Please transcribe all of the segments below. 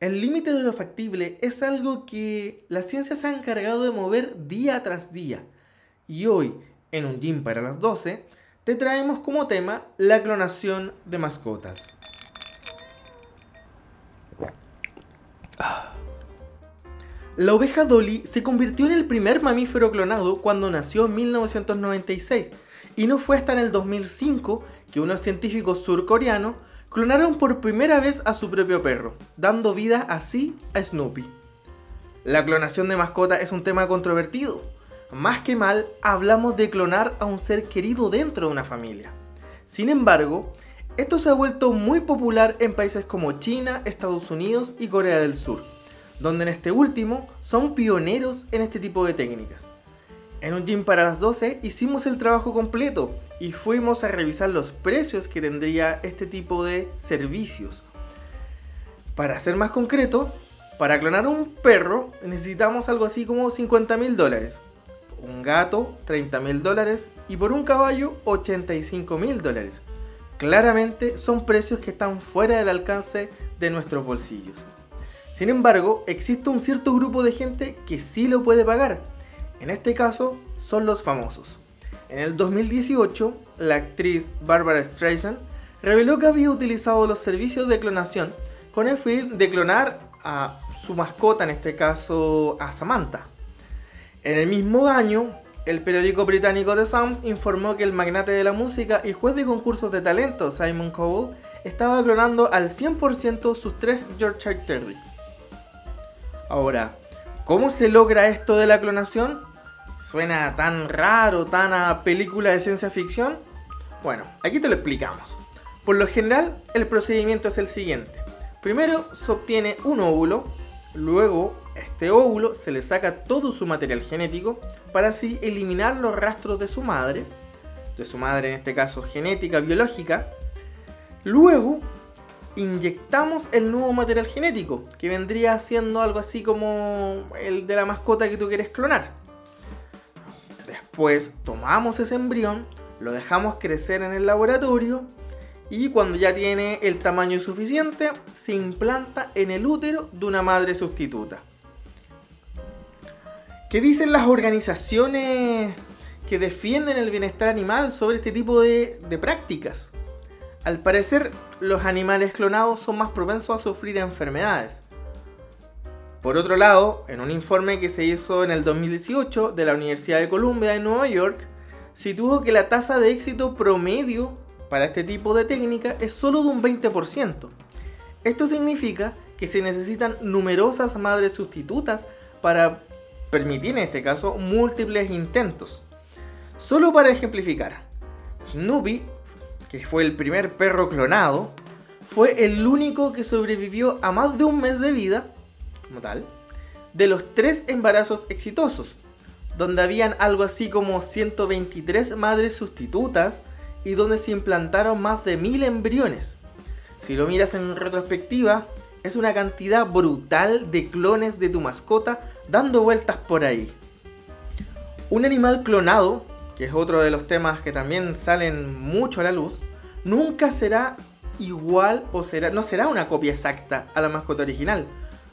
El límite de lo factible es algo que la ciencia se ha encargado de mover día tras día. Y hoy, en un gym para las 12, te traemos como tema la clonación de mascotas. La oveja Dolly se convirtió en el primer mamífero clonado cuando nació en 1996 y no fue hasta en el 2005 que unos científicos surcoreanos clonaron por primera vez a su propio perro, dando vida así a Snoopy. La clonación de mascota es un tema controvertido. Más que mal, hablamos de clonar a un ser querido dentro de una familia. Sin embargo, esto se ha vuelto muy popular en países como China, Estados Unidos y Corea del Sur, donde en este último son pioneros en este tipo de técnicas. En un gym para las 12 hicimos el trabajo completo y fuimos a revisar los precios que tendría este tipo de servicios. Para ser más concreto, para clonar un perro necesitamos algo así como 50 mil dólares. Un gato, 30 mil dólares. Y por un caballo, 85 mil dólares. Claramente son precios que están fuera del alcance de nuestros bolsillos. Sin embargo, existe un cierto grupo de gente que sí lo puede pagar en este caso, son los famosos. En el 2018, la actriz Barbara Streisand reveló que había utilizado los servicios de clonación con el fin de clonar a su mascota, en este caso a Samantha. En el mismo año, el periódico británico The Sun informó que el magnate de la música y juez de concursos de talento Simon Cowell estaba clonando al 100% sus tres Yorkshire Terrier. Ahora, ¿cómo se logra esto de la clonación? suena tan raro, tan a película de ciencia ficción? Bueno, aquí te lo explicamos. Por lo general, el procedimiento es el siguiente. Primero se obtiene un óvulo, luego este óvulo se le saca todo su material genético para así eliminar los rastros de su madre, de su madre en este caso genética, biológica. Luego inyectamos el nuevo material genético, que vendría siendo algo así como el de la mascota que tú quieres clonar. Pues tomamos ese embrión, lo dejamos crecer en el laboratorio y cuando ya tiene el tamaño suficiente, se implanta en el útero de una madre sustituta. ¿Qué dicen las organizaciones que defienden el bienestar animal sobre este tipo de prácticas? Al parecer, los animales clonados son más propensos a sufrir enfermedades por otro lado, en un informe que se hizo en el 2018 de la Universidad de Columbia en Nueva York, situó que la tasa de éxito promedio para este tipo de técnica es solo de un 20%. Esto significa que se necesitan numerosas madres sustitutas para permitir en este caso múltiples intentos. Solo para ejemplificar, Snoopy, que fue el primer perro clonado, fue el único que sobrevivió a más de un mes de vida como tal, de los tres embarazos exitosos, donde habían algo así como 123 madres sustitutas y donde se implantaron más de 1000 embriones. Si lo miras en retrospectiva, es una cantidad brutal de clones de tu mascota dando vueltas por ahí. Un animal clonado, que es otro de los temas que también salen mucho a la luz, nunca será igual o será, no será una copia exacta a la mascota original,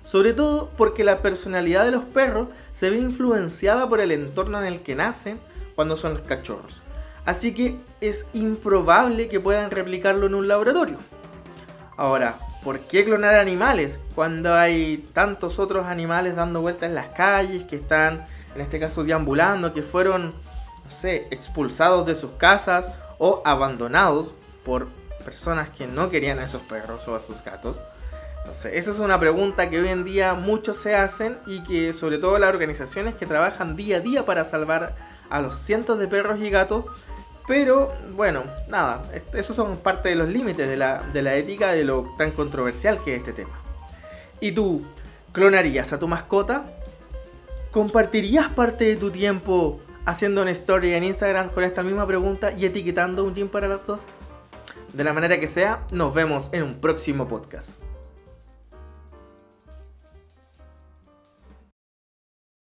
sobre todo porque la personalidad de los perros se ve influenciada por el entorno en el que nacen cuando son cachorros. Así que es improbable que puedan replicarlo en un laboratorio. Ahora, ¿por qué clonar animales cuando hay tantos otros animales dando vueltas en las calles que están, en este caso, deambulando, que fueron, no sé, expulsados de sus casas o abandonados por personas que no querían a esos perros o a sus gatos? esa es una pregunta que hoy en día muchos se hacen y que sobre todo las organizaciones que trabajan día a día para salvar a los cientos de perros y gatos. Pero bueno, nada, esos son parte de los límites de la, de la ética de lo tan controversial que es este tema. ¿Y tú clonarías a tu mascota? ¿Compartirías parte de tu tiempo haciendo una story en Instagram con esta misma pregunta y etiquetando un gym para las dos? De la manera que sea, nos vemos en un próximo podcast.